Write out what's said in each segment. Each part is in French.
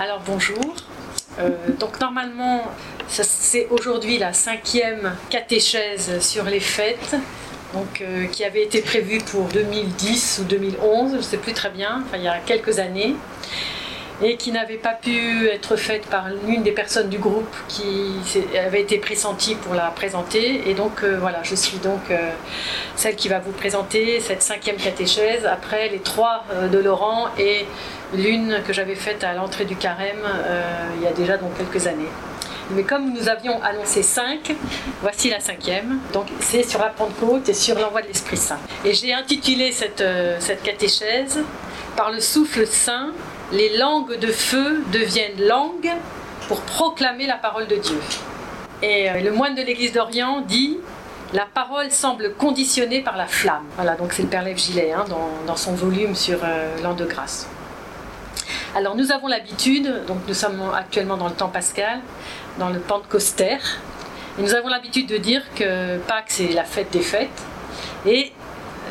Alors bonjour. Euh, donc normalement, c'est aujourd'hui la cinquième catéchèse sur les fêtes, donc, euh, qui avait été prévue pour 2010 ou 2011, je ne sais plus très bien, enfin, il y a quelques années et qui n'avait pas pu être faite par l'une des personnes du groupe qui avait été pressentie pour la présenter. Et donc euh, voilà, je suis donc euh, celle qui va vous présenter cette cinquième catéchèse après les trois euh, de Laurent et l'une que j'avais faite à l'entrée du carême il y a déjà donc quelques années. Mais comme nous avions annoncé cinq, voici la cinquième. Donc c'est sur la Pentecôte et sur l'envoi de l'Esprit Saint. Et j'ai intitulé cette, cette catéchèse Par le souffle saint les langues de feu deviennent langues pour proclamer la parole de Dieu. Et euh, le moine de l'église d'Orient dit La parole semble conditionnée par la flamme. Voilà, donc c'est le Père Lève Gilet hein, dans, son volume sur euh, l'an de grâce. Alors nous avons l'habitude, donc nous sommes actuellement dans le temps pascal, dans le pentecostère, et nous avons l'habitude de dire que Pâques c'est la fête des fêtes, et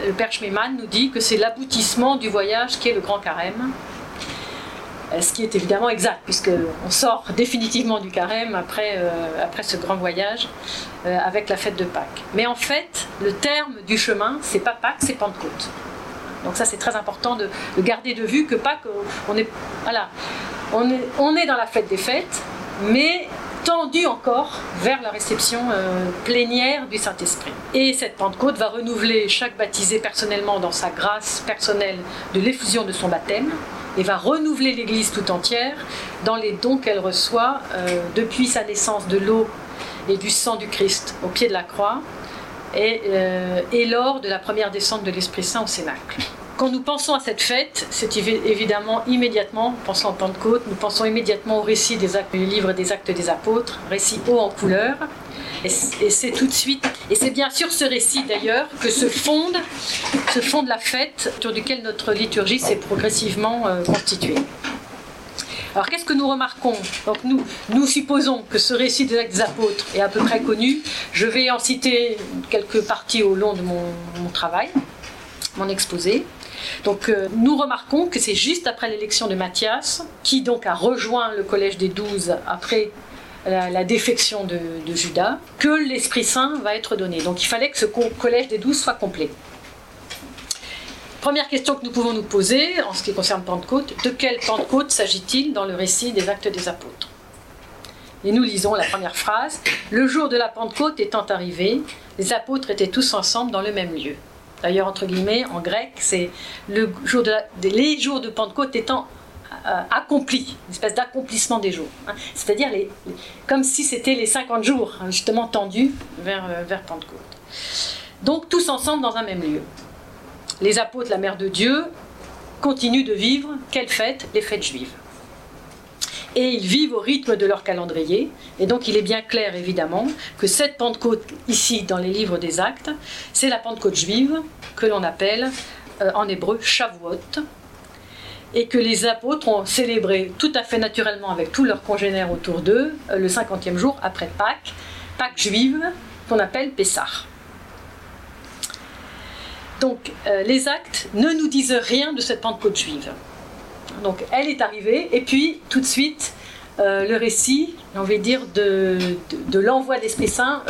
le Père Schmemann nous dit que c'est l'aboutissement du voyage qui est le grand carême, euh, ce qui est évidemment exact, puisqu'on sort définitivement du carême après, euh, ce grand voyage euh, avec la fête de Pâques. Mais en fait, le terme du chemin, c'est pas Pâques, c'est Pentecôte. Donc ça, c'est très important de, garder de vue que Pâques, on est, voilà, on est, on est dans la fête des fêtes, mais tendu encore vers la réception plénière du Saint-Esprit. Et cette Pentecôte va renouveler chaque baptisé personnellement dans sa grâce personnelle de l'effusion de son baptême, et va renouveler l'Église tout entière dans les dons qu'elle reçoit euh, depuis sa naissance de l'eau et du sang du Christ au pied de la croix et, euh, et lors de la première descente de l'Esprit Saint au Cénacle. Quand nous pensons à cette fête, c'est évidemment immédiatement, pensons en Pentecôte, nous pensons immédiatement au récit des actes, du livre des actes des apôtres, récit haut en couleur, et c'est tout de suite, et c'est bien sûr ce récit d'ailleurs que se fonde, se fonde la fête autour duquel notre liturgie s'est progressivement euh, constituée. Alors qu'est-ce que nous remarquons? Donc nous, nous supposons que ce récit des actes des apôtres est à peu près connu. Je vais en citer quelques parties au long de mon, travail, mon exposé. Donc euh, nous remarquons que c'est juste après l'élection de Matthias, qui donc a rejoint le collège des douze après la, défection de, Judas, que l'Esprit Saint va être donné. Donc il fallait que ce collège des douze soit complet. Première question que nous pouvons nous poser en ce qui concerne Pentecôte, de quelle Pentecôte s'agit-il dans le récit des actes des apôtres? Et nous lisons la première phrase, Le jour de la Pentecôte étant arrivé, les apôtres étaient tous ensemble dans le même lieu. D'ailleurs, entre guillemets, en grec, c'est le jour de les jours de Pentecôte étant accompli, une espèce d'accomplissement des jours. Hein. C'est-à-dire les, comme si c'était les 50 jours, hein, justement tendus vers, euh, vers Pentecôte. Donc tous ensemble dans un même lieu. Les apôtres, la mère de Dieu, continuent de vivre, quelles fêtes? Les fêtes juives. Et ils vivent au rythme de leur calendrier. Et donc il est bien clair, évidemment, que cette Pentecôte, ici dans les livres des actes, c'est la Pentecôte juive que l'on appelle euh, en hébreu Shavuot, et que les apôtres ont célébré tout à fait naturellement avec tous leurs congénères autour d'eux euh, le 50e jour après Pâques, Pâques juive qu'on appelle Pessah. Donc euh, les actes ne nous disent rien de cette Pentecôte juive. Donc elle est arrivée et puis tout de suite euh, le récit, va dire, de, de, l'envoi de l'Esprit Saint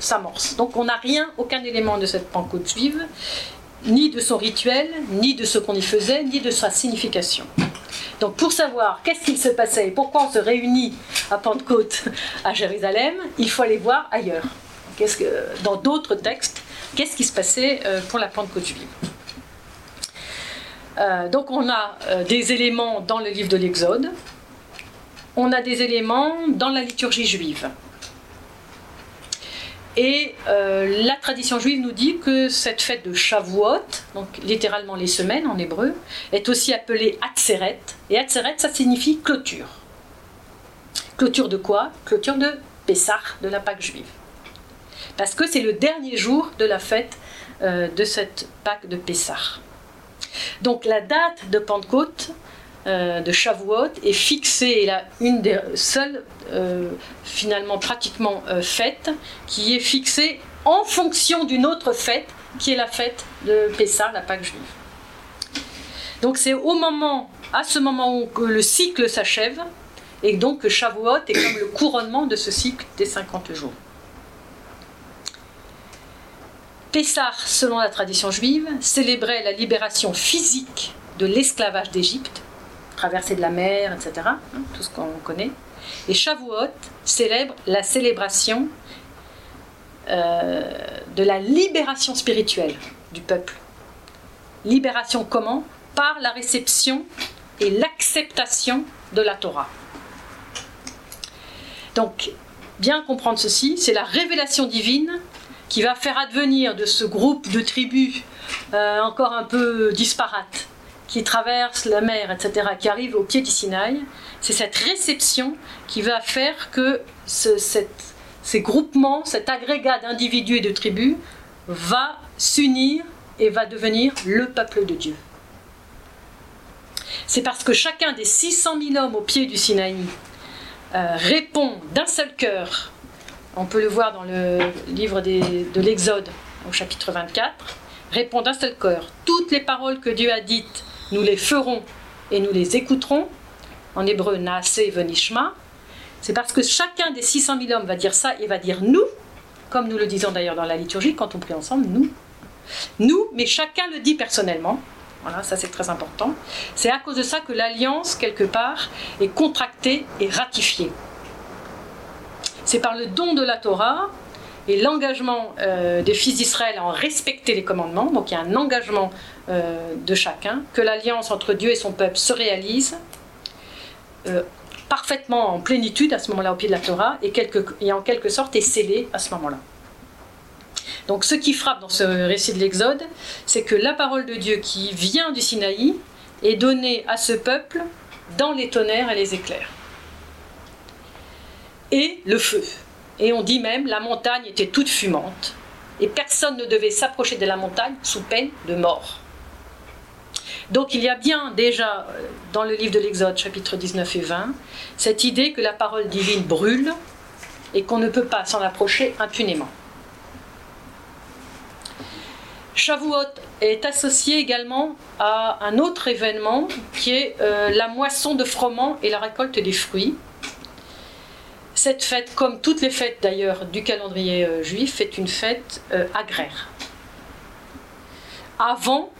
s'amorce. Donc on n'a rien, aucun élément de cette Pentecôte juive ni de son rituel, ni de ce qu'on y faisait, ni de sa signification. Donc pour savoir qu'est-ce qu'il se passait et pourquoi on se réunit à Pentecôte à Jérusalem, il faut aller voir ailleurs. Qu'est-ce que, dans d'autres textes, qu'est-ce qui se passait euh, pour la Pentecôte juive euh, Donc on a euh, des éléments dans le livre de l'Exode, on a des éléments dans la liturgie juive. Et euh, la tradition juive nous dit que cette fête de Shavuot, donc littéralement les semaines en hébreu, est aussi appelée Atzeret. Et Atzeret, ça signifie clôture. Clôture de quoi? Clôture de Pessah, de la Pâque juive. Parce que c'est le dernier jour de la fête euh, de cette Pâque de Pessah. Donc la date de Pentecôte, euh, de Shavuot est fixée, et une des seules, euh, finalement pratiquement euh, fêtes, qui est fixée en fonction d'une autre fête, qui est la fête de Pessah, la Pâque juive. Donc c'est au moment, à ce moment où le cycle s'achève, et donc que Shavuot est comme le couronnement de ce cycle des 50 jours. Pessah, selon la tradition juive, célébrait la libération physique de l'esclavage d'Égypte, traversée de la mer, etc., hein, tout ce qu'on connaît. Et Shavuot célèbre la célébration euh, de la libération spirituelle du peuple. Libération comment? Par la réception et l'acceptation de la Torah. Donc, bien comprendre ceci, c'est la révélation divine qui va faire advenir de ce groupe de tribus euh, encore un peu disparates, qui traversent la mer, etc., qui arrivent au pied du Sinaï, c'est cette réception qui va faire que ces groupements, cet agrégat d'individus et de tribus va s'unir et va devenir le peuple de Dieu. C'est parce que chacun des 600 000 hommes au pied du Sinaï euh, répond d'un seul cœur, on peut le voir dans le livre de l'Exode au chapitre 24, répond d'un seul cœur, toutes les paroles que Dieu a dites, nous les ferons et nous les écouterons, en hébreu Naase Venishma, c'est parce que chacun des 600 000 hommes va dire ça et va dire nous, comme nous le disons d'ailleurs dans la liturgie quand on prie ensemble, nous. Nous, mais chacun le dit personnellement. Voilà, ça c'est très important. C'est à cause de ça que l'alliance, quelque part, est contractée et ratifiée. C'est par le don de la Torah et l'engagement euh, des fils d'Israël à en respecter les commandements, donc il y a un engagement euh, de chacun, que l'alliance entre Dieu et son peuple se réalise euh, parfaitement en plénitude à ce moment-là au pied de la Torah et, et en quelque sorte est scellée à ce moment-là. Donc ce qui frappe dans ce récit de l'Exode, c'est que la parole de Dieu qui vient du Sinaï est donnée à ce peuple dans les tonnerres et les éclairs. Et le feu. Et on dit même la montagne était toute fumante et personne ne devait s'approcher de la montagne sous peine de mort. Donc il y a bien déjà euh, dans le livre de l'Exode chapitre 19 et 20 cette idée que la parole divine brûle et qu'on ne peut pas s'en approcher impunément. Shavuot est associé également à un autre événement qui est euh, la moisson de froment et la récolte des fruits. Cette fête, comme toutes les fêtes d'ailleurs du calendrier euh, juif, est une fête agraire. Avant,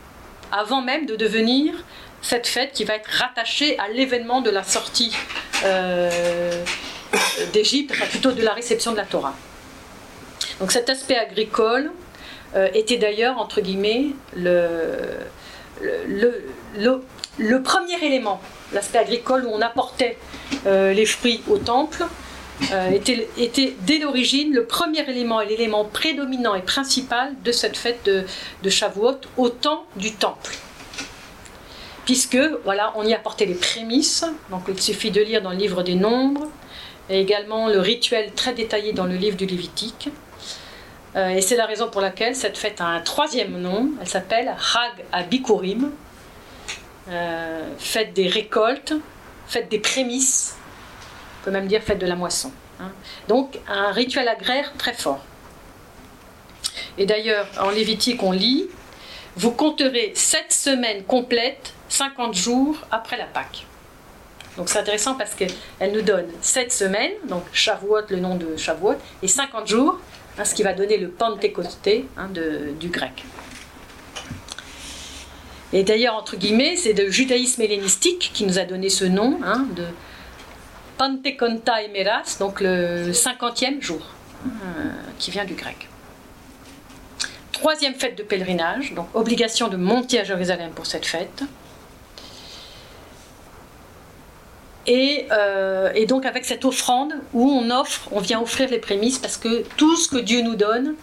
avant même de devenir cette fête qui va être rattachée à l'événement de la sortie d'Égypte, enfin plutôt de la réception de la Torah. Donc cet aspect agricole euh, était d'ailleurs, entre guillemets, le, le, premier élément, l'aspect agricole où on apportait euh, les fruits au temple, euh, était, dès l'origine le premier élément et l'élément prédominant et principal de cette fête de, de Shavuot au temps du temple. Puisque, voilà, on y apportait les prémices, donc il suffit de lire dans le livre des Nombres, et également le rituel très détaillé dans le livre du Lévitique. Euh, et c'est la raison pour laquelle cette fête a un troisième nom. Elle s'appelle Hag Abikurim, euh, fête des récoltes, fête des prémices, on peut même dire fête de la moisson. Hein. Donc un rituel agraire très fort. Et d'ailleurs, en Lévitique, on lit Vous compterez sept semaines complètes, 50 jours après la Pâque. Donc c'est intéressant parce qu'elle nous donne sept semaines, donc Shavuot, le nom de Shavuot, et 50 jours, Hein, ce qui va donner le Pentecosté hein, du grec. Et d'ailleurs, entre guillemets, c'est le judaïsme hellénistique qui nous a donné ce nom de Pantekonta Emeras, donc le cinquantième jour, qui vient du grec. Troisième fête de pèlerinage, donc obligation de monter à Jérusalem pour cette fête. Euh, et, donc avec cette offrande où on offre, on vient offrir les prémices parce que tout ce que Dieu nous donne,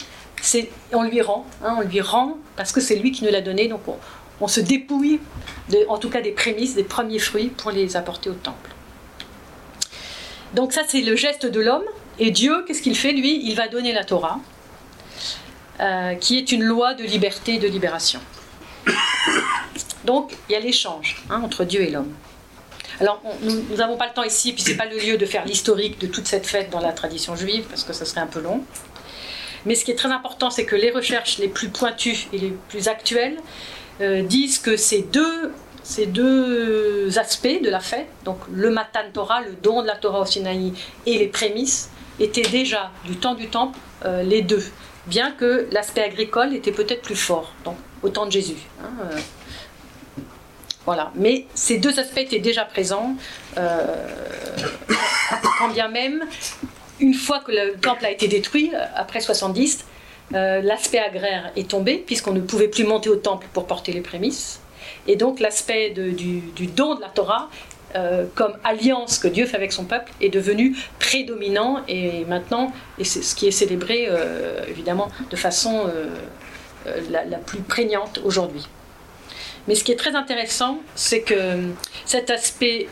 c'est on lui rend, hein, on lui rend parce que c'est lui qui nous l'a donné. Donc on, se dépouille, en tout cas des prémices, des premiers fruits pour les apporter au temple. Donc ça c'est le geste de l'homme. Et Dieu, qu'est-ce qu'il fait lui? Il va donner la Torah, euh, qui est une loi de liberté et de libération. Donc il y a l'échange hein, entre Dieu et l'homme. Alors, nous n'avons pas le temps ici, puis ce n'est pas le lieu de faire l'historique de toute cette fête dans la tradition juive, parce que ce serait un peu long. Mais ce qui est très important, c'est que les recherches les plus pointues et les plus actuelles euh, disent que ces deux, ces deux aspects de la fête, donc le Matan Torah, le don de la Torah au Sinaï, et les prémices, étaient déjà du temps du temple euh, les deux, bien que l'aspect agricole était peut-être plus fort, donc au temps de Jésus. Hein, euh. voilà, mais ces deux aspects étaient déjà présents, euh, quand bien même, une fois que le temple a été détruit, après 70, l'aspect agraire est tombé, puisqu'on ne pouvait plus monter au temple pour porter les prémices. Et donc l'aspect du, don de la Torah euh, comme alliance que Dieu fait avec son peuple est devenu prédominant et maintenant, c'est ce qui est célébré euh, évidemment de façon euh, la, plus prégnante aujourd'hui. Mais ce qui est très intéressant, c'est que cet aspect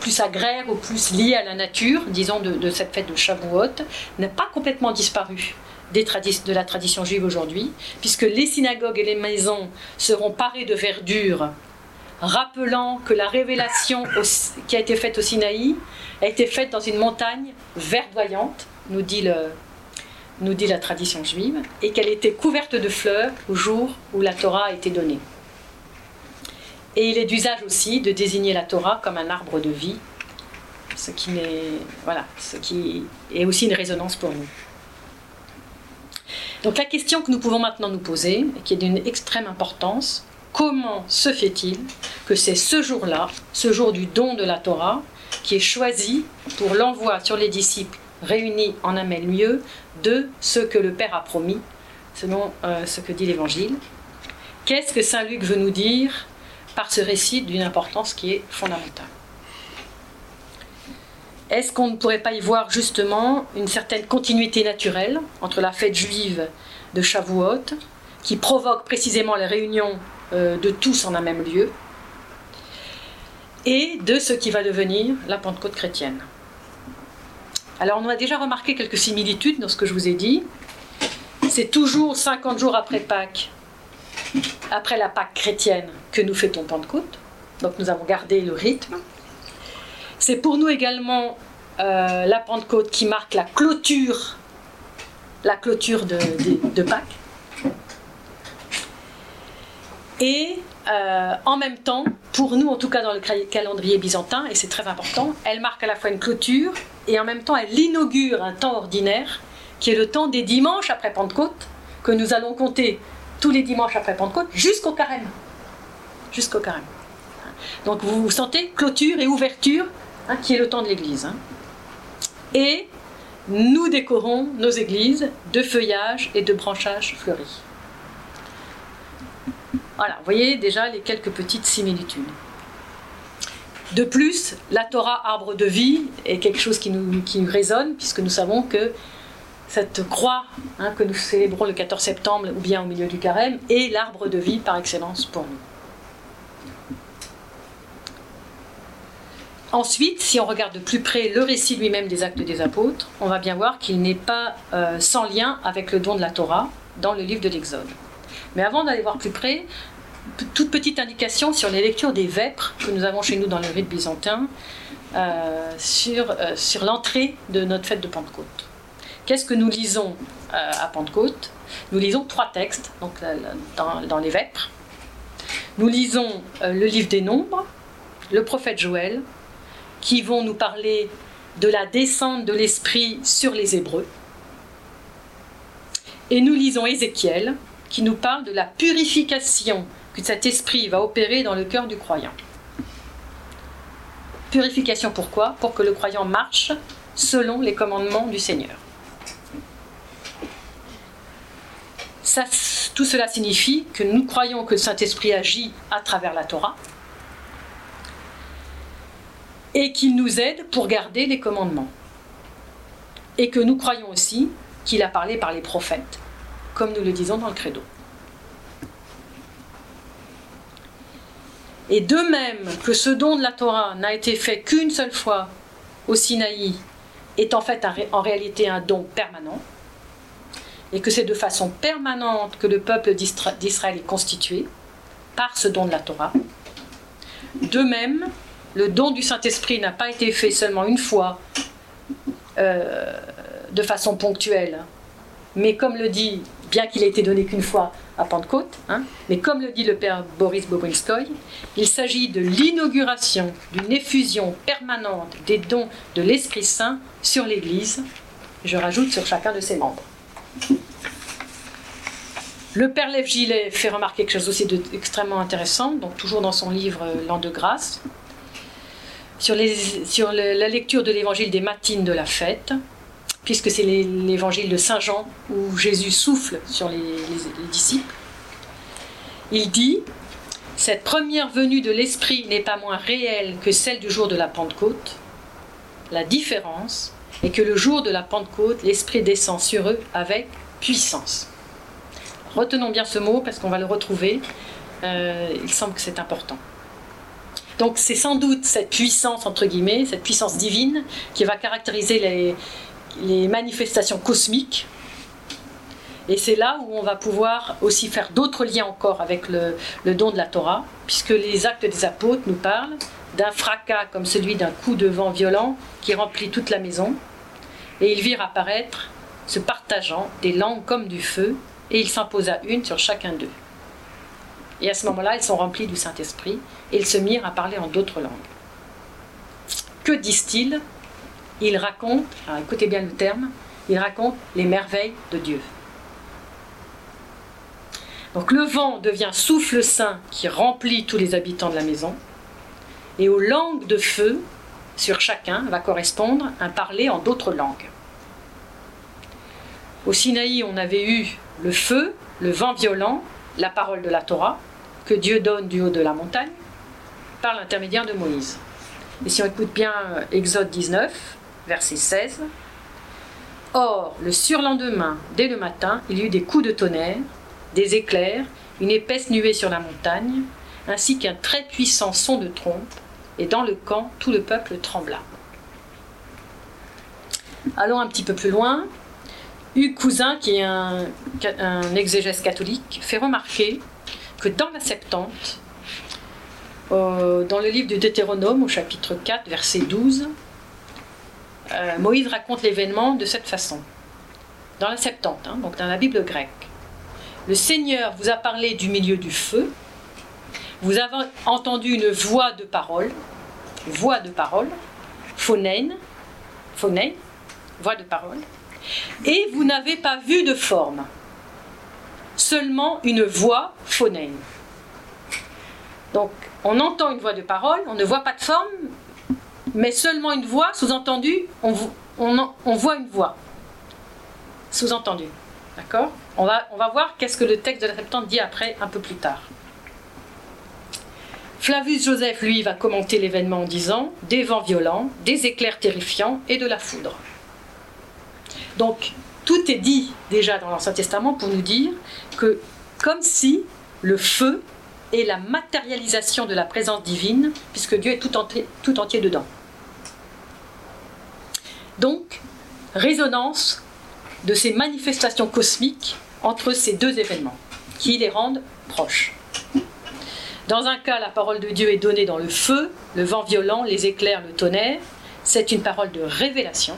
plus agraire ou plus lié à la nature, disons de, de cette fête de Shavuot, n'a pas complètement disparu de la tradition juive aujourd'hui, puisque les synagogues et les maisons seront parées de verdure, rappelant que la révélation qui a été faite au Sinaï a été faite dans une montagne verdoyante, nous dit, la tradition juive, et qu'elle était couverte de fleurs au jour où la Torah a été donnée. Et il est d'usage aussi de désigner la Torah comme un arbre de vie, ce qui est aussi une résonance pour nous. Donc la question que nous pouvons maintenant nous poser, et qui est d'une extrême importance, comment se fait-il que c'est ce jour-là, ce jour du don de la Torah, qui est choisi pour l'envoi sur les disciples réunis en un même lieu de ce que le Père a promis, selon euh, ce que dit l'Évangile? Qu'est-ce que Saint Luc veut nous dire par ce récit d'une importance qui est fondamentale? Est-ce qu'on ne pourrait pas y voir justement une certaine continuité naturelle entre la fête juive de Shavuot, qui provoque précisément les réunions euh, de tous en un même lieu, et de ce qui va devenir la Pentecôte chrétienne? Alors on a déjà remarqué quelques similitudes dans ce que je vous ai dit. C'est toujours 50 jours après Pâques, après la Pâque chrétienne, que nous fêtons Pentecôte. Donc nous avons gardé le rythme. C'est pour nous également euh, la Pentecôte qui marque la clôture, la clôture de, Pâques. Et euh, en même temps, pour nous, en tout cas dans le calendrier byzantin, et c'est très important, elle marque à la fois une clôture et en même temps elle inaugure un temps ordinaire qui est le temps des dimanches après Pentecôte, que nous allons compter tous les dimanches après Pentecôte jusqu'au carême. Jusqu'au carême. Donc vous vous sentez clôture et ouverture Hein, qui est le temps de l'Église. Hein. Et nous décorons nos églises de feuillages et de branchages fleuris. Voilà, vous voyez déjà les quelques petites similitudes. De plus, la Torah, arbre de vie, est quelque chose qui nous, résonne, puisque nous savons que cette croix hein, que nous célébrons le 14 septembre ou bien au milieu du carême est l'arbre de vie par excellence pour nous. Ensuite, si on regarde de plus près le récit lui-même des actes des apôtres, on va bien voir qu'il n'est pas euh, sans lien avec le don de la Torah dans le livre de l'Exode. Mais avant d'aller voir plus près, toute petite indication sur les lectures des vêpres que nous avons chez nous dans le rite byzantin euh, sur, euh, sur l'entrée de notre fête de Pentecôte. Qu'est-ce que nous lisons à Pentecôte? Nous lisons trois textes dans les vêpres. Nous lisons le livre des Nombres, le prophète Joël qui vont nous parler de la descente de l'Esprit sur les Hébreux. Et nous lisons Ézéchiel, qui nous parle de la purification que cet esprit va opérer dans le cœur du croyant. Purification pourquoi? Pour que le croyant marche selon les commandements du Seigneur. Tout cela signifie que nous croyons que le Saint-Esprit agit à travers la Torah, et qu'il nous aide pour garder les commandements. Et que nous croyons aussi qu'il a parlé par les prophètes, comme nous le disons dans le credo. Et de même que ce don de la Torah n'a été fait qu'une seule fois au Sinaï, est en fait en réalité un don permanent, et que c'est de façon permanente que le peuple d'Israël est constitué par ce don de la Torah. De même, le don du Saint-Esprit n'a pas été fait seulement une fois euh, de façon ponctuelle, mais comme le dit bien qu'il ait été donné qu'une fois à Pentecôte, hein. mais comme le dit le père Boris Bobrinskoy, il s'agit de l'inauguration d'une effusion permanente des dons de l'Esprit Saint sur l'Église, je rajoute sur chacun de ses membres. Le père Lev Gillet fait remarquer quelque chose aussi d'extrêmement intéressant, donc toujours dans son livre L'an de grâce, sur, la lecture de l'évangile des matines de la fête, puisque c'est l'évangile de Saint Jean où Jésus souffle sur les, disciples. Il dit Cette première venue de l'Esprit n'est pas moins réelle que celle du jour de la Pentecôte. La différence est que le jour de la Pentecôte, l'Esprit descend sur eux avec puissance. Retenons bien ce mot parce qu'on va le retrouver. Euh, il semble que c'est important. Donc c'est sans doute cette puissance, entre guillemets, cette puissance divine qui va caractériser les, manifestations cosmiques. Et c'est là où on va pouvoir aussi faire d'autres liens encore avec le, don de la Torah, puisque les actes des apôtres nous parlent d'un fracas comme celui d'un coup de vent violent qui remplit toute la maison. Et ils virent apparaître, se partageant, des langues comme du feu, et il s'imposa une sur chacun d'eux. Et à ce moment-là, ils sont remplis du Saint-Esprit et ils se mirent à parler en d'autres langues. Que disent-ils? Ils racontent, écoutez bien le terme, ils racontent les merveilles de Dieu. Donc le vent devient souffle saint qui remplit tous les habitants de la maison, et aux langues de feu sur chacun va correspondre un parler en d'autres langues. Au Sinaï, on avait eu le feu, le vent violent, la parole de la Torah, que Dieu donne du haut de la montagne, par l'intermédiaire de Moïse. Et si on écoute bien euh, Exode 19, verset 16, Or, le surlendemain, dès le matin, il y eut des coups de tonnerre, des éclairs, une épaisse nuée sur la montagne, ainsi qu'un très puissant son de trompe, et dans le camp, tout le peuple trembla. Allons un petit peu plus loin. Hugues Cousin, qui est un, exégèse catholique, fait remarquer que dans la Septante, euh, dans le livre du Deutéronome, au chapitre 4, verset 12, euh, Moïse raconte l'événement de cette façon. Dans la Septante, hein, donc dans la Bible grecque. Le Seigneur vous a parlé du milieu du feu, vous avez entendu une voix de parole, voix de parole, phonein, phonein, voix de parole, et vous n'avez pas vu de forme, seulement une voix phonème. Donc, on entend une voix de parole, on ne voit pas de forme, mais seulement une voix, sous-entendu, on, voit une voix. Sous-entendu. D'accord? On va, on va voir qu'est-ce que le texte de la Septante dit après, un peu plus tard. Flavius Joseph, lui, va commenter l'événement en disant Des vents violents, des éclairs terrifiants et de la foudre. Donc, tout est dit déjà dans l'Ancien Testament pour nous dire que, comme si le feu est la matérialisation de la présence divine, puisque Dieu est tout entier, dedans. Donc, résonance de ces manifestations cosmiques entre ces deux événements, qui les rendent proches. Dans un cas, la parole de Dieu est donnée dans le feu, le vent violent, les éclairs, le tonnerre. C'est une parole de révélation.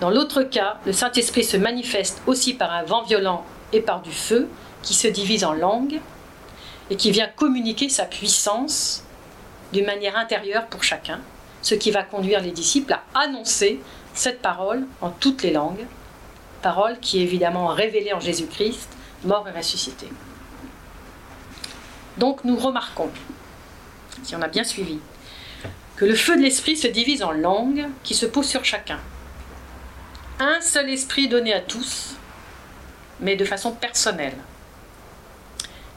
Dans l'autre cas, le Saint-Esprit se manifeste aussi par un vent violent et par du feu qui se divise en langues et qui vient communiquer sa puissance d'une manière intérieure pour chacun, ce qui va conduire les disciples à annoncer cette parole en toutes les langues, parole qui est évidemment révélée en Jésus-Christ, mort et ressuscité. Donc nous remarquons, si on a bien suivi, que le feu de l'esprit se divise en langues qui se posent sur chacun un seul esprit donné à tous, mais de façon personnelle.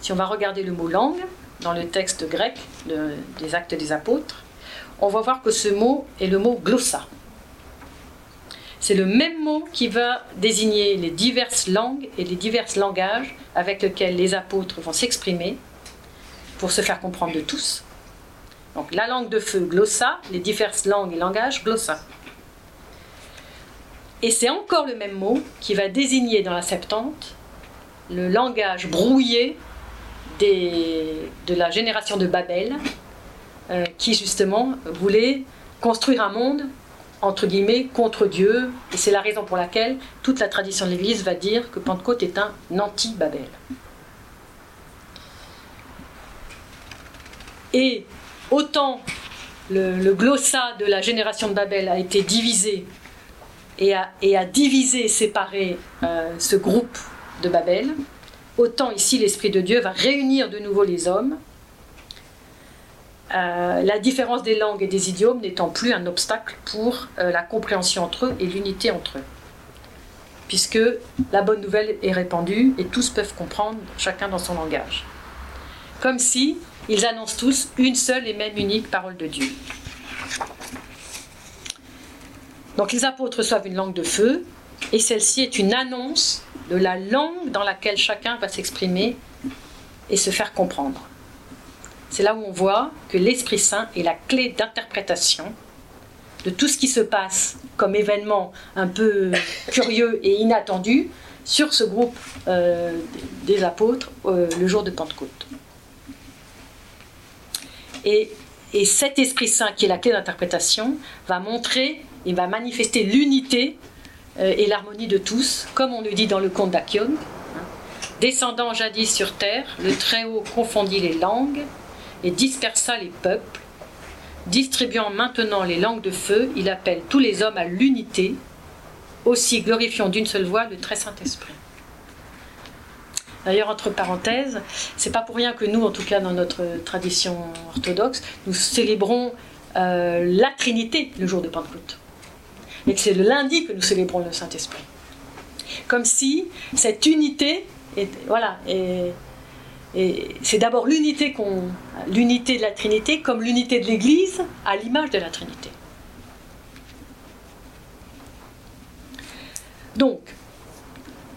Si on va regarder le mot langue dans le texte grec des actes des apôtres, on va voir que ce mot est le mot glossa. C'est le même mot qui va désigner les diverses langues et les divers langages avec lesquels les apôtres vont s'exprimer pour se faire comprendre de tous. Donc la langue de feu, glossa, les diverses langues et langages, glossa. Et c'est encore le même mot qui va désigner dans la Septante le langage brouillé de la génération de Babel, euh, qui justement voulait construire un monde entre guillemets, contre Dieu. Et c'est la raison pour laquelle toute la tradition de l'Église va dire que Pentecôte est un anti-Babel. Et autant le, le, glossa de la génération de Babel a été divisé et a divisé et séparé euh, ce groupe de Babel, autant ici l'Esprit de Dieu va réunir de nouveau les hommes euh, la différence des langues et des idiomes n'étant plus un obstacle pour euh, la compréhension entre eux et l'unité entre eux. Puisque la bonne nouvelle est répandue et tous peuvent comprendre, chacun dans son langage. Comme si ils annoncent tous une seule et même unique parole de Dieu. Donc les apôtres reçoivent une langue de feu, et celle-ci est une annonce de la langue dans laquelle chacun va s'exprimer et se faire comprendre. C'est là où on voit que l'Esprit Saint est la clé d'interprétation de tout ce qui se passe comme événement un peu curieux et inattendu sur ce groupe euh, des apôtres euh, le jour de Pentecôte. Et, et, cet Esprit Saint qui est la clé d'interprétation va montrer et va manifester l'unité euh, et l'harmonie de tous, comme on le dit dans le conte d'Achion. Descendant jadis sur terre, le Très-Haut confondit les langues et dispersa les peuples. Distribuant maintenant les langues de feu, il appelle tous les hommes à l'unité, aussi glorifiant d'une seule voix le très Saint-Esprit. D'ailleurs, entre parenthèses, c'est pas pour rien que nous, en tout cas dans notre tradition orthodoxe, nous célébrons euh, la Trinité le jour de Pentecôte. Et que c'est le lundi que nous célébrons le Saint-Esprit. Comme si cette unité voilà, c'est d'abord l'unité de la Trinité comme l'unité de l'Église à l'image de la Trinité. Donc,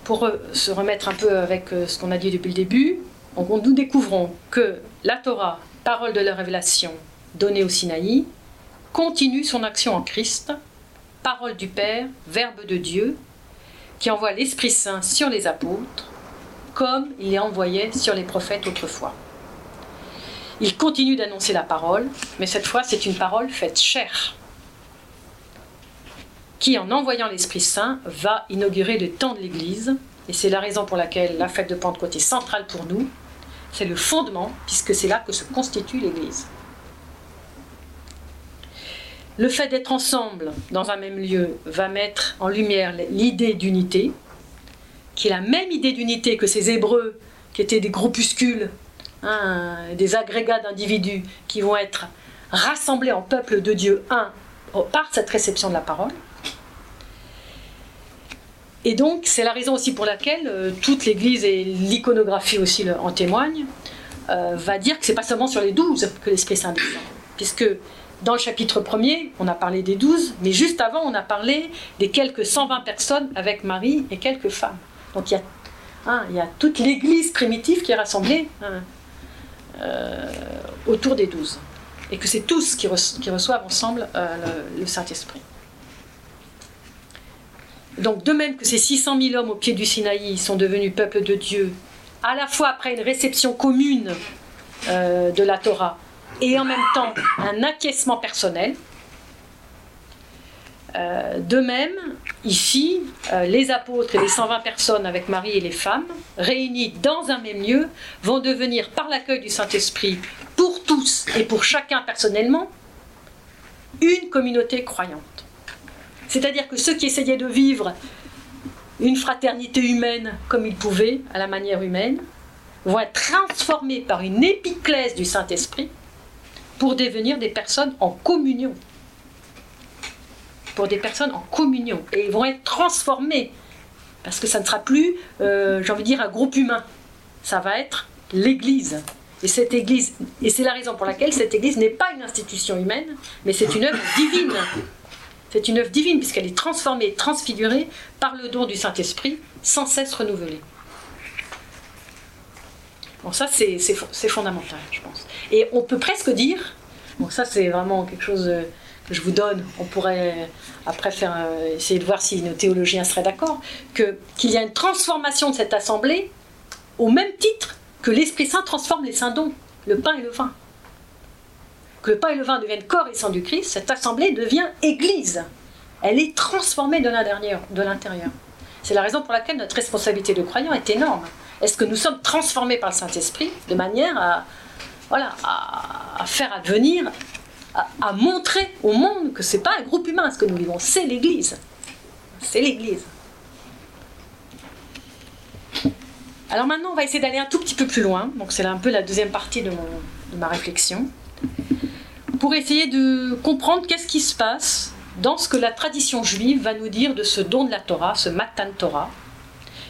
pour se remettre un peu avec euh, ce qu'on a dit depuis le début, nous découvrons que la Torah, parole de la révélation donnée au Sinaï, continue son action en Christ, parole du Père, Verbe de Dieu, qui envoie l'Esprit Saint sur les apôtres comme il les envoyait sur les prophètes autrefois. Il continue d'annoncer la parole, mais cette fois c'est une parole faite chair, qui en envoyant l'Esprit Saint va inaugurer le temps de l'Église, et c'est la raison pour laquelle la fête de Pentecôte est centrale pour nous, c'est le fondement, puisque c'est là que se constitue l'Église. Le fait d'être ensemble dans un même lieu va mettre en lumière l'idée d'unité, qui est la même idée d'unité que ces Hébreux, qui étaient des groupuscules, hein, des agrégats d'individus qui vont être rassemblés en peuple de Dieu un par cette réception de la parole. Et donc, c'est la raison aussi pour laquelle euh, toute l'Église et l'iconographie aussi en témoignent, euh, va dire que c'est pas seulement sur les douze que l'Esprit Saint descend. Puisque dans le chapitre 1er, on a parlé des douze, mais juste avant, on a parlé des quelques 120 personnes avec Marie et quelques femmes. Donc il y a, hein, il y a toute l'Église primitive qui est rassemblée hein, euh, autour des douze. Et que c'est tous qui, reçoivent ensemble euh, le, Saint-Esprit. Donc de même que ces 600 000 hommes au pied du Sinaï sont devenus peuple de Dieu, à la fois après une réception commune euh, de la Torah et en même temps un acquiescement personnel, euh, de même, ici, euh, les apôtres et les 120 personnes avec Marie et les femmes, réunies dans un même lieu, vont devenir, par l'accueil du Saint-Esprit, pour tous et pour chacun personnellement, une communauté croyante. C'est-à-dire que ceux qui essayaient de vivre une fraternité humaine comme ils pouvaient, à la manière humaine, vont être transformés par une épiclèse du Saint-Esprit pour devenir des personnes en communion pour des personnes en communion. Et ils vont être transformés. Parce que ça ne sera plus, euh, j'ai envie de dire, un groupe humain. Ça va être l'Église. Et cette Église, et c'est la raison pour laquelle cette Église n'est pas une institution humaine, mais c'est une œuvre divine. C'est une œuvre divine puisqu'elle est transformée, transfigurée par le don du Saint-Esprit, sans cesse renouvelée. Bon, ça c'est fondamental, je pense. Et on peut presque dire, bon, ça c'est vraiment quelque chose que je vous donne, on pourrait après faire, euh, essayer de voir si nos théologiens seraient d'accord, qu'il y a une transformation de cette assemblée au même titre que l'Esprit Saint transforme les saints dons, le pain et le vin. Que le pain et le vin deviennent corps et sang du Christ, cette assemblée devient Église. Elle est transformée de l'intérieur. C'est la raison pour laquelle notre responsabilité de croyant est énorme. Est-ce que nous sommes transformés par le Saint-Esprit de manière à, faire advenir, à, à, montrer au monde que ce n'est pas un groupe humain ce que nous vivons, c'est l'Église. C'est l'Église. Alors maintenant, on va essayer d'aller un tout petit peu plus loin. Donc c'est un peu la deuxième partie de, de ma réflexion. Pour essayer de comprendre qu'est-ce qui se passe dans ce que la tradition juive va nous dire de ce don de la Torah, ce Matan Torah,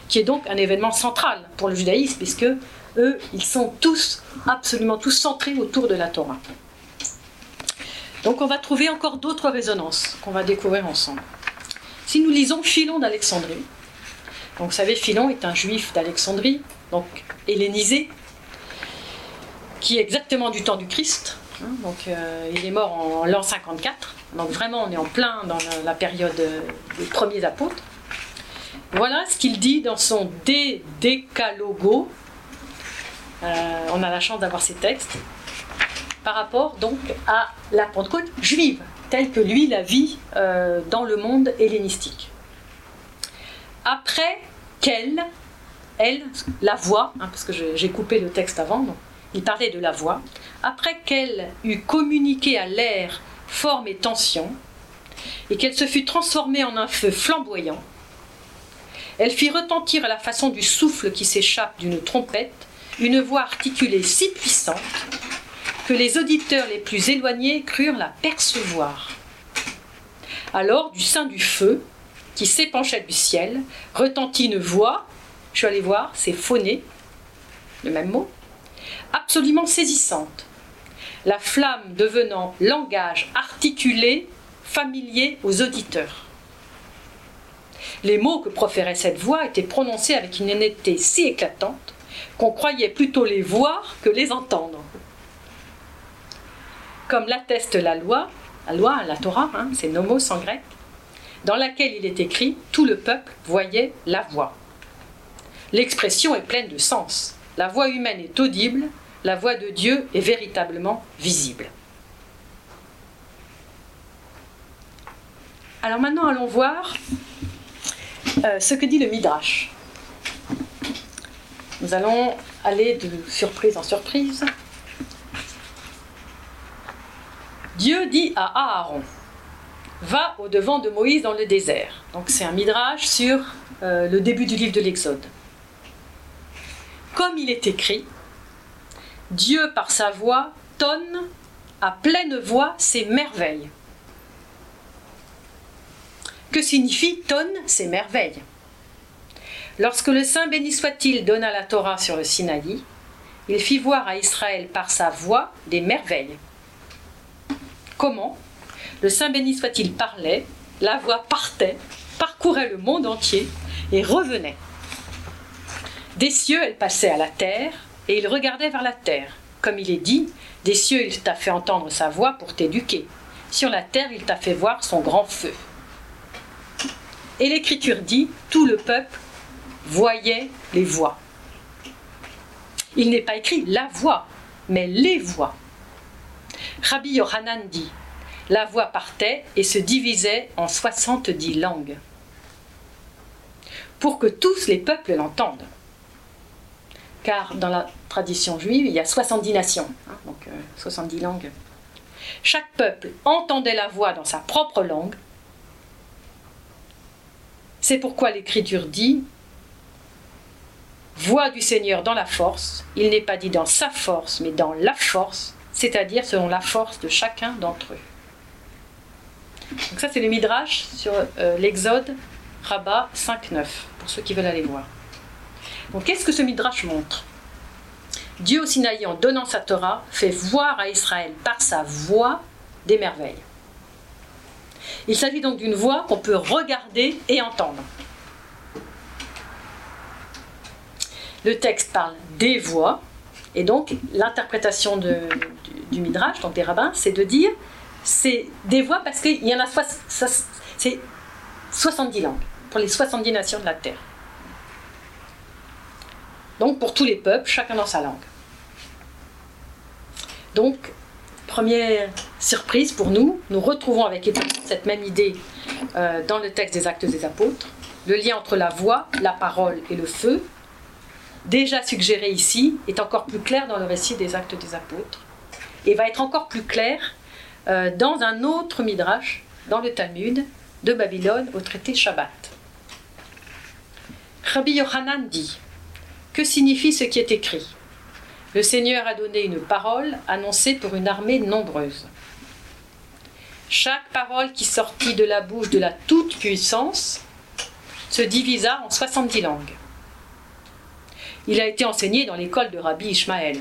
qui est donc un événement central pour le judaïsme, puisque eux, ils sont tous, absolument tous centrés autour de la Torah. Donc on va trouver encore d'autres résonances qu'on va découvrir ensemble. Si nous lisons Philon d'Alexandrie, vous savez, Philon est un juif d'Alexandrie, donc hellénisé, qui est exactement du temps du Christ. Hein, donc euh, il est mort en l'an 54. Donc vraiment, on est en plein dans la, période des premiers apôtres. Voilà ce qu'il dit dans son De Decalogo. Euh, on a la chance d'avoir ces textes par rapport donc à la Pentecôte juive, telle que lui la vit euh, dans le monde hellénistique. Après qu'elle, elle, la voix, hein, parce que j'ai coupé le texte avant, il parlait de la voix, après qu'elle eut communiqué à l'air forme et tension, et qu'elle se fut transformée en un feu flamboyant, elle fit retentir à la façon du souffle qui s'échappe d'une trompette une voix articulée si puissante que les auditeurs les plus éloignés crurent la percevoir. Alors, du sein du feu, qui s'épanchait du ciel, retentit une voix, je suis allée voir, c'est phoné, le même mot, absolument saisissante, la flamme devenant langage articulé, familier aux auditeurs. Les mots que proférait cette voix étaient prononcés avec une honnêteté si éclatante qu'on croyait plutôt les voir que les entendre. Comme l'atteste la loi, la loi, la Torah, hein, c'est nomos en grec, dans laquelle il est écrit Tout le peuple voyait la voix. L'expression est pleine de sens. La voix humaine est audible, la voix de Dieu est véritablement visible. Alors maintenant, allons voir euh, ce que dit le Midrash. Nous allons aller de surprise en surprise. Dieu dit à Aaron, va au devant de Moïse dans le désert. Donc c'est un midrash sur euh, le début du livre de l'Exode. Comme il est écrit, Dieu par sa voix tonne à pleine voix ses merveilles. Que signifie tonne ses merveilles Lorsque le Saint béni soit-il donna la Torah sur le Sinaï, il fit voir à Israël par sa voix des merveilles. Comment Le Saint béni soit-il parlait, la voix partait, parcourait le monde entier et revenait. Des cieux, elle passait à la terre, et il regardait vers la terre. Comme il est dit, des cieux, il t'a fait entendre sa voix pour t'éduquer. Sur la terre, il t'a fait voir son grand feu. Et l'Écriture dit, tout le peuple voyait les voix. Il n'est pas écrit la voix, mais les voix. Rabbi Yohanan dit, la voix partait et se divisait en soixante-dix langues, pour que tous les peuples l'entendent car dans la tradition juive, il y a 70 nations, hein, donc 70 euh, langues. Chaque peuple entendait la voix dans sa propre langue. C'est pourquoi l'Écriture dit Voix du Seigneur dans la force. Il n'est pas dit dans sa force, mais dans la force, c'est-à-dire selon la force de chacun d'entre eux. Donc ça, c'est le Midrash sur euh, l'Exode, Rabat 5.9, pour ceux qui veulent aller voir. Donc qu'est-ce que ce Midrash montre? Dieu au Sinaï, en donnant sa Torah, fait voir à Israël par sa voix des merveilles. Il s'agit donc d'une voix qu'on peut regarder et entendre. Le texte parle des voix, et donc l'interprétation du, Midrash, donc des rabbins, c'est de dire c'est des voix parce qu'il y en a c'est 70 langues pour les 70 nations de la terre. Donc pour tous les peuples, chacun dans sa langue. Donc, première surprise pour nous, nous retrouvons avec cette même idée euh, dans le texte des Actes des Apôtres. Le lien entre la voix, la parole et le feu, déjà suggéré ici, est encore plus clair dans le récit des Actes des Apôtres et va être encore plus clair euh, dans un autre midrash, dans le Talmud de Babylone au traité Shabbat. Rabbi Yohanan dit Que signifie ce qui est écrit Le Seigneur a donné une parole annoncée pour une armée nombreuse. Chaque parole qui sortit de la bouche de la toute-puissance se divisa en 70 langues. Il a été enseigné dans l'école de Rabbi Ishmael.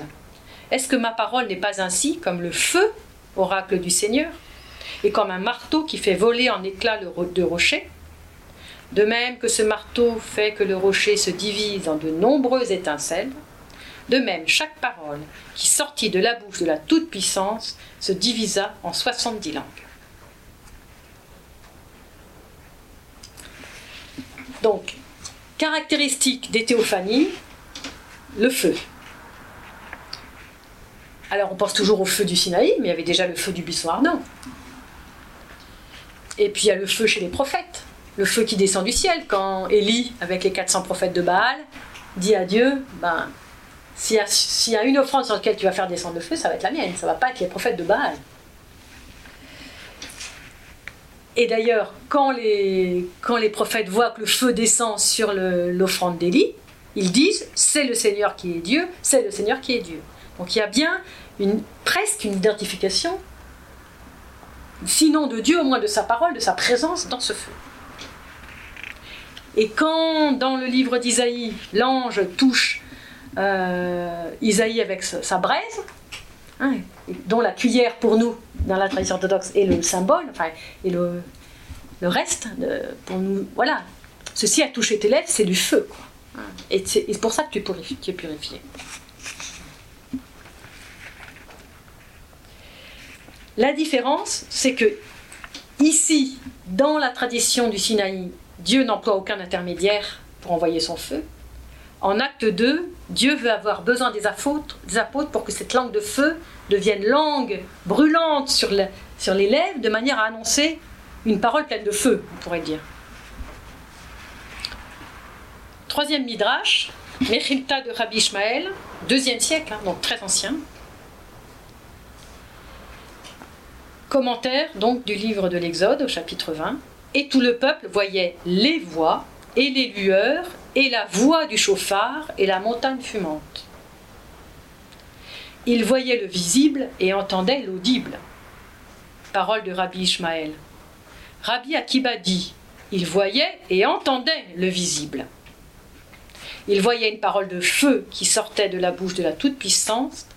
Est-ce que ma parole n'est pas ainsi comme le feu, oracle du Seigneur, et comme un marteau qui fait voler en éclats le rocher De même que ce marteau fait que le rocher se divise en de nombreuses étincelles, de même chaque parole qui sortit de la bouche de la Toute-Puissance se divisa en 70 langues. Donc, caractéristique des théophanies, le feu. Alors on pense toujours au feu du Sinaï, mais il y avait déjà le feu du buisson ardent. Et puis il y a le feu chez les prophètes, le feu qui descend du ciel, quand Élie, avec les 400 prophètes de Baal, dit à Dieu, ben, s'il y, a une offrande sur laquelle tu vas faire descendre le feu, ça va être la mienne, ça va pas être les prophètes de Baal. Et d'ailleurs, quand les, prophètes voient que le feu descend sur l'offrande d'Élie, ils disent, c'est le Seigneur qui est Dieu, c'est le Seigneur qui est Dieu. Donc il y a bien une, presque une identification, sinon de Dieu, au moins de sa parole, de sa présence dans ce feu. Et quand dans le livre d'Isaïe, l'ange touche Isaïe avec sa, braise, hein, dont la cuillère pour nous, dans la tradition orthodoxe, est le symbole, enfin, et le, le reste, pour nous, voilà, ceci a touché tes lèvres, c'est du feu. Et c'est pour ça que tu es purifié. La différence, c'est que ici, dans la tradition du Sinaï, Dieu n'emploie aucun intermédiaire pour envoyer son feu. En acte 2, Dieu veut avoir besoin des apôtres, pour que cette langue de feu devienne langue brûlante sur, sur les lèvres, de manière à annoncer une parole pleine de feu, on pourrait dire. Troisième midrash, Mechilta de Rabbi Ishmael, deuxième siècle, hein, donc très ancien. Commentaire donc du livre de l'Exode au chapitre 20. Et tout le peuple voyait les voix et les lueurs et la voix du chauffard et la montagne fumante. Il voyait le visible et entendait l'audible. Parole de Rabbi Ishmael. Rabbi Akiba dit Il voyait et entendait le visible. Il voyait une parole de feu qui sortait de la bouche de la Toute-Puissance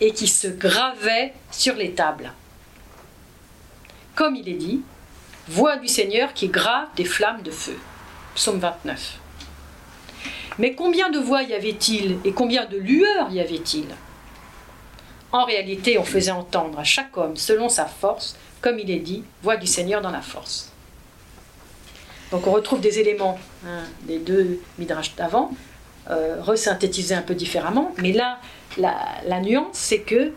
et qui se gravait sur les tables comme il est dit, voix du Seigneur qui grave des flammes de feu. Psaume 29. Mais combien de voix y avait-il et combien de lueurs y avait-il? En réalité, on faisait entendre à chaque homme, selon sa force, comme il est dit, voix du Seigneur dans la force. Donc on retrouve des éléments hein, des deux midrash d'avant, euh, resynthétisés un peu différemment, mais là, la, nuance, c'est que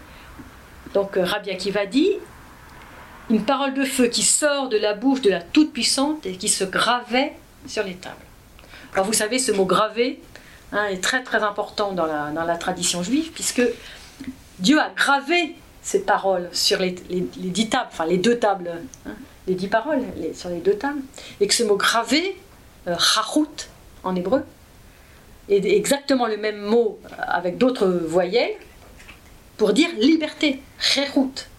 donc Rabbi Akiva dit une parole de feu qui sort de la bouche de la Toute-Puissante et qui se gravait sur les tables. Alors vous savez, ce mot gravé hein, est très très important dans la, dans la, tradition juive, puisque Dieu a gravé ces paroles sur les, les, dix tables, enfin les deux tables, hein, les dix paroles sur les deux tables, et que ce mot gravé, euh, en hébreu, est exactement le même mot euh, avec d'autres voyelles pour dire liberté, chérut.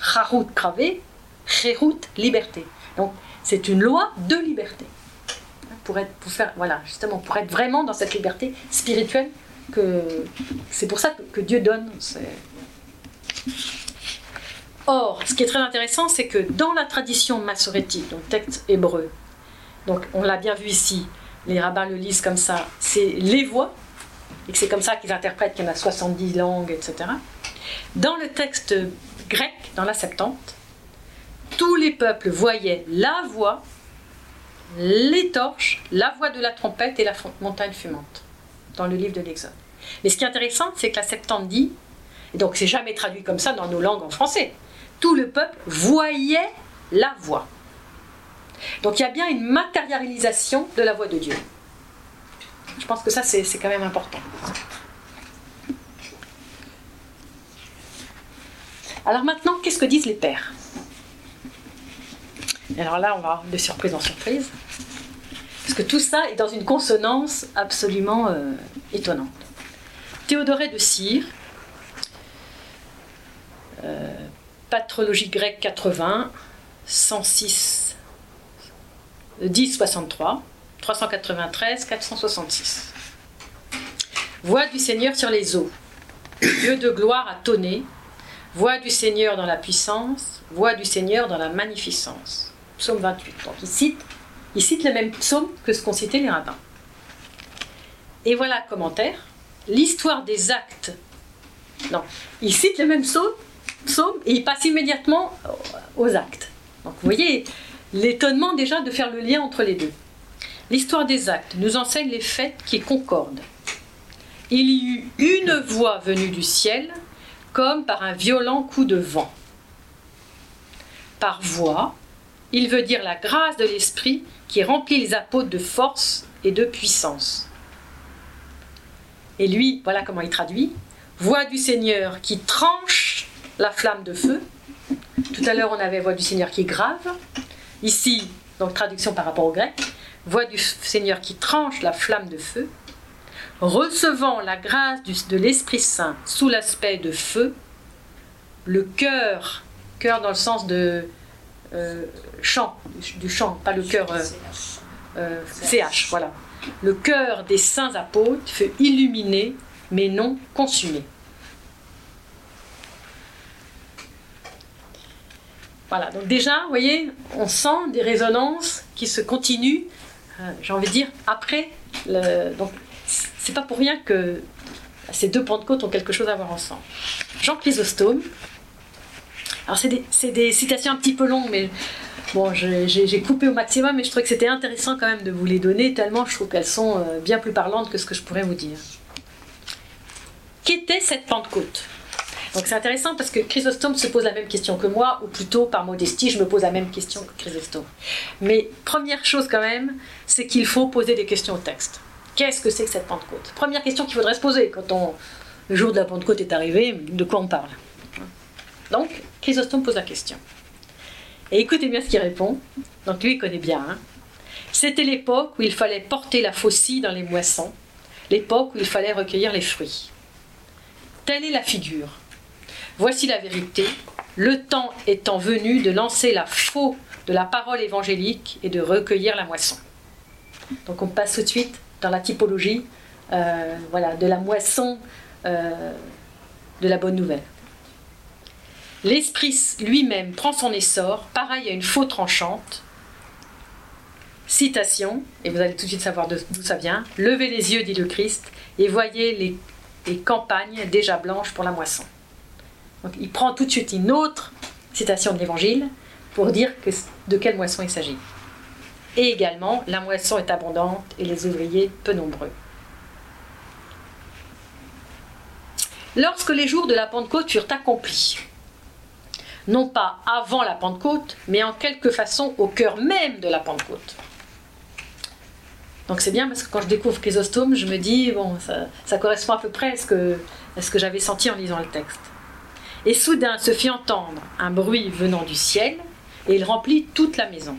Charout gravé, Cherout liberté. Donc c'est une loi de liberté. Pour être, pour faire, voilà, justement, pour être vraiment dans cette liberté spirituelle que c'est pour ça que, Dieu donne. Or, ce qui est très intéressant, c'est que dans la tradition massorétique, donc texte hébreu, donc on l'a bien vu ici, les rabbins le lisent comme ça, c'est les voix, et que c'est comme ça qu'ils interprètent qu'il y en a 70 langues, etc. Dans le texte grec, dans la Septante, tous les peuples voyaient la voix, les torches, la voix de la trompette et la montagne fumante, dans le livre de l'Exode. Mais ce qui est intéressant, c'est que la Septante dit Et donc c'est jamais traduit comme ça dans nos langues en français. Tout le peuple voyait la voix. Donc il y a bien une matérialisation de la voix de Dieu. Je pense que ça, c'est quand même important. Alors maintenant, qu'est-ce que disent les pères? Alors là, on va de surprise en surprise. Parce que tout ça est dans une consonance absolument euh, étonnante. Théodoré de Cire, euh, patrologie grecque 80, 106, 10, 63, 393, 466. Voix du Seigneur sur les eaux. Dieu de gloire a tonné. Voix du Seigneur dans la puissance. Voix du Seigneur dans la magnificence. Psaume 28. Donc il cite, il cite le même psaume que ce qu'ont cité les rabbins. Et voilà commentaire. L'histoire des actes. Non, il cite le même psaume, psaume et il passe immédiatement aux actes. Donc vous voyez l'étonnement déjà de faire le lien entre les deux. L'histoire des actes nous enseigne les faits qui concordent. Il y eut une voix venue du ciel, comme par un violent coup de vent. Par voix, il veut dire la grâce de l'Esprit qui remplit les apôtres de force et de puissance. Et lui, voilà comment il traduit. Voix du Seigneur qui tranche la flamme de feu. Tout à l'heure, on avait voix du Seigneur qui grave. Ici, donc traduction par rapport au grec, voix du Seigneur qui tranche la flamme de feu, recevant la grâce de l'Esprit Saint sous l'aspect de feu, le cœur, cœur dans le sens de chant, du chant, pas le cœur CH, euh, euh, voilà. Le cœur des saints apôtres fut illuminé, mais non consumé. Voilà, donc déjà, vous voyez, on sent des résonances qui se continuent euh, j'ai envie de dire, après. Le, donc, c'est pas pour rien que ces deux Pentecôtes ont quelque chose à voir ensemble. Jean Chrysostome. Alors, c'est des, citations un petit peu longues, mais bon, j'ai coupé au maximum, mais je trouvais que c'était intéressant quand même de vous les donner, tellement je trouve qu'elles sont euh, bien plus parlantes que ce que je pourrais vous dire. Qu'était cette Pentecôte? Donc c'est intéressant parce que Chrysostome se pose la même question que moi, ou plutôt par modestie, je me pose la même question que Chrysostome. Mais première chose quand même, c'est qu'il faut poser des questions au texte. Qu'est-ce que c'est que cette Pentecôte? Première question qu'il faudrait se poser quand on, le jour de la Pentecôte est arrivé, de quoi on parle? Donc, Chrysostome pose la question. Et écoutez bien ce qu'il répond. Donc lui, il connaît bien. Hein. C'était l'époque où il fallait porter la faucille dans les moissons, l'époque où il fallait recueillir les fruits. Telle est la figure. Voici la vérité. Le temps étant venu de lancer la faux de la parole évangélique et de recueillir la moisson. Donc on passe tout de suite dans la typologie euh, voilà, de la moisson euh, de la bonne nouvelle. L'esprit lui-même prend son essor, pareil à une faux tranchante. Citation, et vous allez tout de suite savoir d'où ça vient. Levez les yeux, dit le Christ, et voyez les campagnes déjà blanches pour la moisson il prend tout de suite une autre citation de l'Évangile pour dire de quelle moisson il s'agit. Et également, la moisson est abondante et les ouvriers peu nombreux. Lorsque les jours de la Pentecôte furent accomplis, non pas avant la Pentecôte, mais en quelque façon au cœur même de la Pentecôte. Donc c'est bien parce que quand je découvre Chrysostome, je me dis, bon, ça, correspond à peu près à ce que j'avais senti en lisant le texte. Et soudain se fit entendre un bruit venant du ciel, et il remplit toute la maison.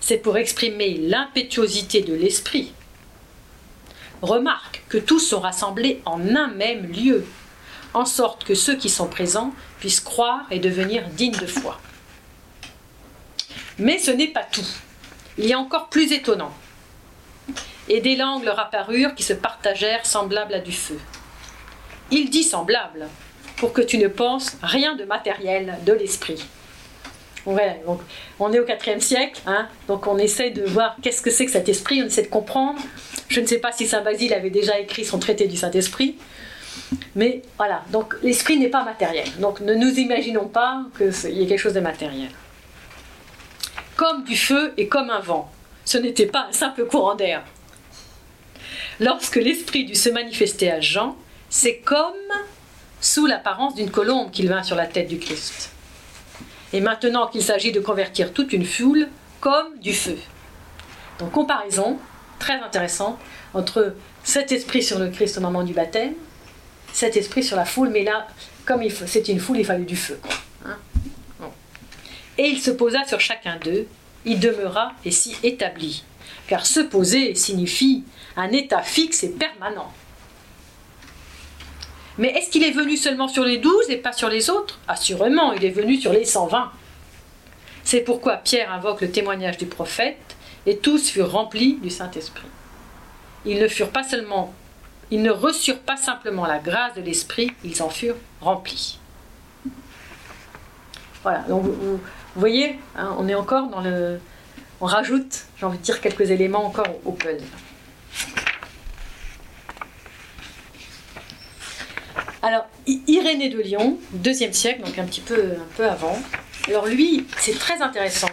C'est pour exprimer l'impétuosité de l'esprit. Remarque que tous sont rassemblés en un même lieu, en sorte que ceux qui sont présents puissent croire et devenir dignes de foi. Mais ce n'est pas tout. Il y a encore plus étonnant. Et des langues leur apparurent qui se partagèrent semblables à du feu. Il dit semblable, pour que tu ne penses rien de matériel de l'esprit. on est au IVe siècle, hein, donc on essaie de voir qu'est-ce que c'est que cet esprit, on essaie de comprendre. Je ne sais pas si Saint Basile avait déjà écrit son traité du Saint-Esprit, mais voilà, donc l'esprit n'est pas matériel. Donc ne nous imaginons pas qu'il y ait quelque chose de matériel. Comme du feu et comme un vent, ce n'était pas un simple courant d'air. Lorsque l'esprit dut se manifester à Jean, c'est comme sous l'apparence d'une colombe qu'il vint sur la tête du Christ. Et maintenant qu'il s'agit de convertir toute une foule comme du feu. Donc comparaison très intéressante entre cet esprit sur le Christ au moment du baptême, cet esprit sur la foule, mais là, comme c'est une foule, il fallait du feu. Hein. et il se posa sur chacun d'eux, il demeura et s'y établit. Car se poser signifie un état fixe et permanent. Mais est-ce qu'il est venu seulement sur les douze et pas sur les autres? Assurément, il est venu sur les 120. C'est pourquoi Pierre invoque le témoignage du prophète, et tous furent remplis du Saint-Esprit. Ils ne furent pas seulement, ils ne reçurent pas simplement la grâce de l'Esprit, ils en furent remplis. Voilà, donc vous, voyez, hein, on est encore dans le, on rajoute, j'ai envie de dire quelques éléments encore au puzzle. Alors, Irénée de Lyon, deuxième siècle, donc un petit peu, un peu avant. Alors lui, c'est très intéressant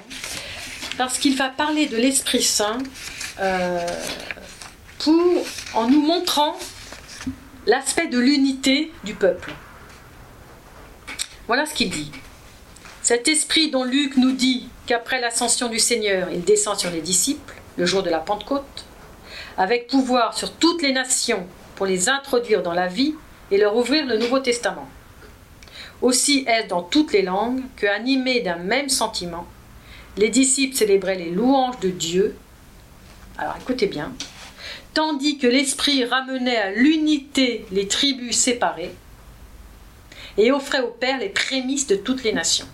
parce qu'il va parler de l'Esprit Saint euh, pour, en nous montrant l'aspect de l'unité du peuple. Voilà ce qu'il dit. Cet esprit dont Luc nous dit qu'après l'ascension du Seigneur, il descend sur les disciples, le jour de la Pentecôte, avec pouvoir sur toutes les nations pour les introduire dans la vie et leur ouvrir le Nouveau Testament. Aussi est-ce dans toutes les langues que, animés d'un même sentiment, les disciples célébraient les louanges de Dieu. Alors écoutez bien. Tandis que l'Esprit ramenait à l'unité les tribus séparées et offrait au Père les prémices de toutes les nations.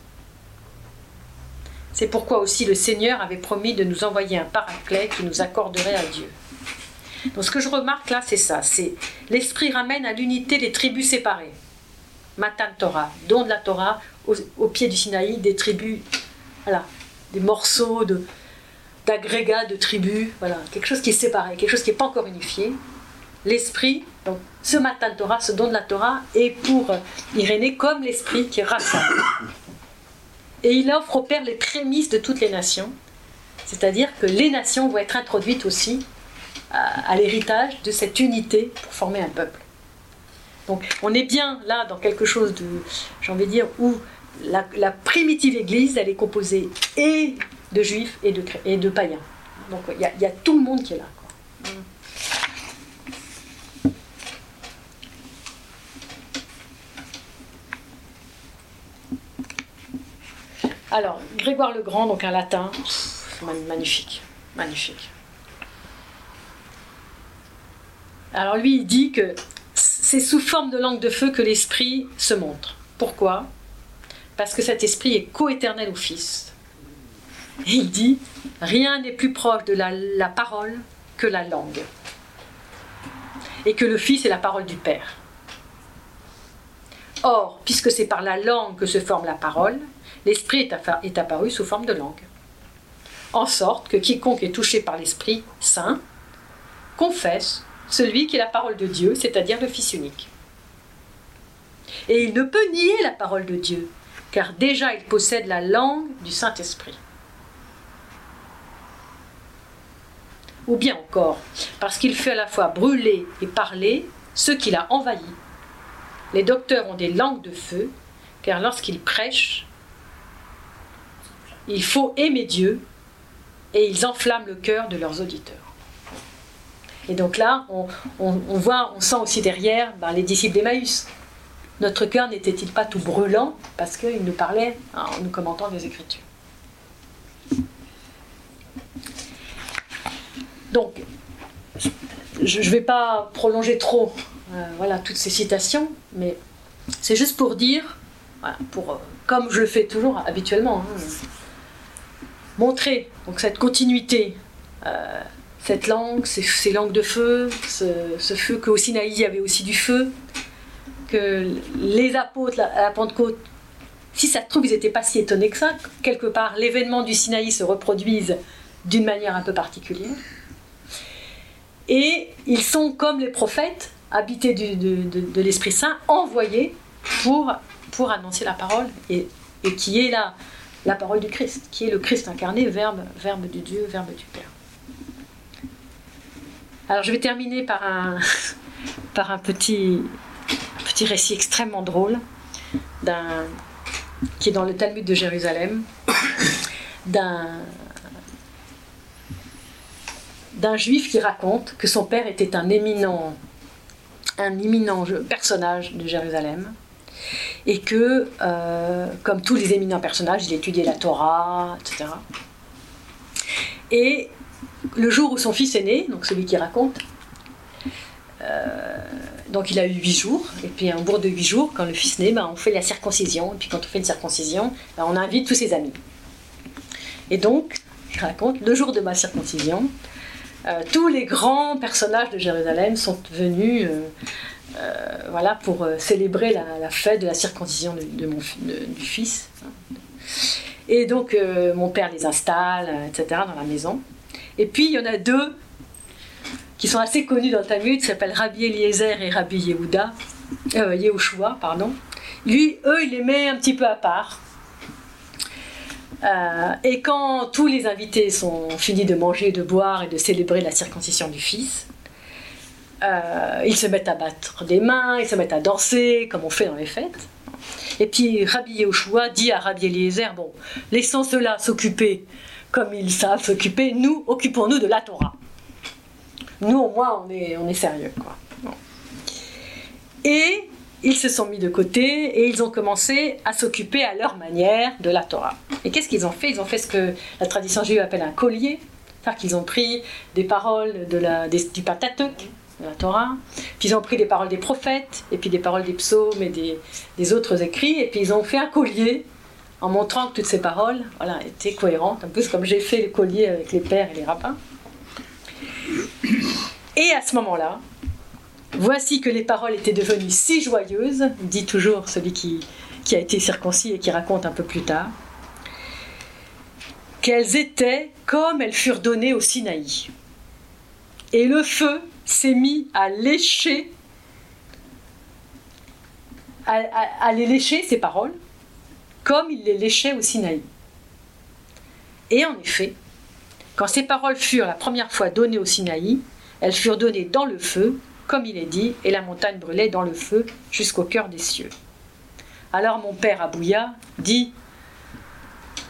C'est pourquoi aussi le Seigneur avait promis de nous envoyer un paraclet qui nous accorderait à Dieu. Donc ce que je remarque là, c'est ça, c'est l'Esprit ramène à l'unité les tribus séparées. Matan Torah, don de la Torah, au, pied du Sinaï, des tribus, voilà, des morceaux de, d'agrégats de tribus, voilà, quelque chose qui est séparé, quelque chose qui n'est pas encore unifié. L'esprit, donc ce Matan Torah, ce don de la Torah, est pour Irénée comme l'esprit qui rassemble. Et il offre au Père les prémices de toutes les nations, c'est-à-dire que les nations vont être introduites aussi à, l'héritage de cette unité pour former un peuple. Donc on est bien là dans quelque chose de, j'ai envie de dire, où la, primitive Église, elle est composée et de juifs et de, et de païens. Donc il y, a tout le monde qui est là. Alors, Grégoire le Grand, donc un latin, magnifique, magnifique. Alors lui, il dit que c'est sous forme de langue de feu que l'esprit se montre. Pourquoi? Parce que cet esprit est coéternel au Fils. Il dit, rien n'est plus proche de la, la parole que la langue. Et que le Fils est la parole du Père. Or, puisque c'est par la langue que se forme la parole, l'esprit est apparu sous forme de langue. En sorte que quiconque est touché par l'Esprit Saint confesse celui qui est la parole de Dieu, c'est-à-dire le Fils unique. Et il ne peut nier la parole de Dieu, car déjà il possède la langue du Saint-Esprit. Ou bien encore, parce qu'il fait à la fois brûler et parler ce qu'il a envahi. Les docteurs ont des langues de feu, car lorsqu'ils prêchent, il faut aimer Dieu et ils enflamment le cœur de leurs auditeurs. Et donc là, on, voit, on sent aussi derrière ben, les disciples d'Emmaüs. Notre cœur n'était-il pas tout brûlant parce qu'ils nous parlaient en nous commentant des Écritures? Donc, je ne vais pas prolonger trop euh, voilà, toutes ces citations, mais c'est juste pour dire, pour, euh, comme je le fais toujours habituellement, hein, montrer donc, cette continuité. Euh, cette langue, ces, langues de feu, ce, feu qu'au Sinaï il y avait aussi du feu, que les apôtres à la Pentecôte, si ça se trouve, ils n'étaient pas si étonnés que ça, quelque part l'événement du Sinaï se reproduise d'une manière un peu particulière. Et ils sont comme les prophètes, habités de, l'Esprit Saint, envoyés pour, pour annoncer la parole, et, qui est la, la parole du Christ, qui est le Christ incarné, verbe, verbe de Dieu, verbe du Père. Alors je vais terminer par un, par un petit, petit récit extrêmement drôle qui est dans le Talmud de Jérusalem, d'un d'un juif qui raconte que son père était un éminent, un éminent personnage de Jérusalem, et que, euh, comme tous les éminents personnages, il étudiait la Torah, etc. Et le jour où son fils est né, donc celui qui raconte, euh, donc il a eu huit jours, et puis un bout de huit jours, quand le fils naît, ben, on fait la circoncision, et puis quand on fait une circoncision, ben, on invite tous ses amis. Et donc, il raconte, le jour de ma circoncision, euh, tous les grands personnages de Jérusalem sont venus euh, voilà, pour célébrer la, fête de la circoncision du fils. Et donc mon père les installe, etc., dans la maison. Et puis il y en a deux qui sont assez connus dans le Talmud, s'appellent Rabbi Eliezer et Rabbi Yehuda, euh, Yehoshua, pardon. Lui, eux, il les met un petit peu à part. Euh, et quand tous les invités sont finis de manger, de boire et de célébrer la circoncision du fils, euh, ils se mettent à battre des mains, ils se mettent à danser, comme on fait dans les fêtes. Et puis Rabbi Yehoshua dit à Rabbi Eliezer, bon, laissons ceux-là s'occuper comme ils savent s'occuper, nous, occupons-nous de la Torah. Nous, au moins, on est, on est sérieux. Quoi. Et ils se sont mis de côté et ils ont commencé à s'occuper à leur manière de la Torah. Et qu'est-ce qu'ils ont fait? Ils ont fait ce que la tradition juive appelle un collier, c'est-à-dire qu'ils ont pris des paroles du Pentateuch, de la Torah, puis ils ont pris des paroles des prophètes, et puis des paroles des psaumes et des, autres écrits, et puis ils ont fait un collier en montrant que toutes ces paroles étaient cohérentes, un peu comme j'ai fait le collier avec les pères et les rabbins. Et à ce moment-là, voici que les paroles étaient devenues si joyeuses, dit toujours celui qui, a été circoncis et qui raconte un peu plus tard, qu'elles étaient comme elles furent données au Sinaï. Et le feu s'est mis à lécher, à, les lécher, ces paroles, comme il les léchait au Sinaï. Et en effet, quand ces paroles furent la première fois données au Sinaï, elles furent données dans le feu, comme il est dit, et la montagne brûlait dans le feu jusqu'au cœur des cieux. Alors mon père Abouya dit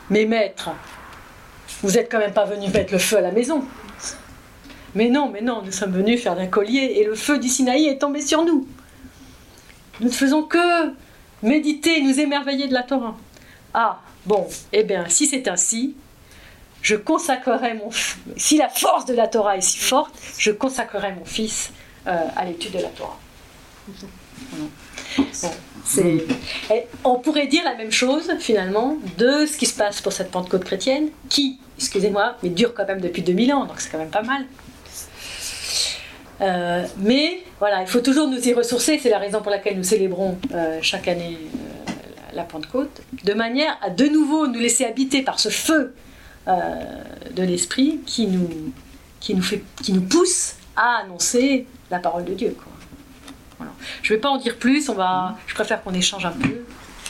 Mais maître, vous n'êtes quand même pas venu mettre le feu à la maison. Mais non, mais non, nous sommes venus faire d'un collier et le feu du Sinaï est tombé sur nous. Nous ne faisons que méditer, nous émerveiller de la Torah. Ah, bon, eh bien, si c'est ainsi, je consacrerai mon si la force de la Torah est si forte, je consacrerai mon fils à l'étude de la Torah. on pourrait dire la même chose finalement de ce qui se passe pour cette Pentecôte chrétienne, qui, excusez-moi, mais dure quand même depuis 2000 ans, donc c'est quand même pas mal. Euh, mais voilà, il faut toujours nous y ressourcer, c'est la raison pour laquelle nous célébrons euh, chaque année la Pentecôte, de manière à de nouveau nous laisser habiter par ce feu euh, de l'esprit qui nous, qui, nous fait, qui nous pousse à annoncer la parole de Dieu. Quoi. Je ne vais pas en dire plus, on va, je préfère qu'on échange un peu.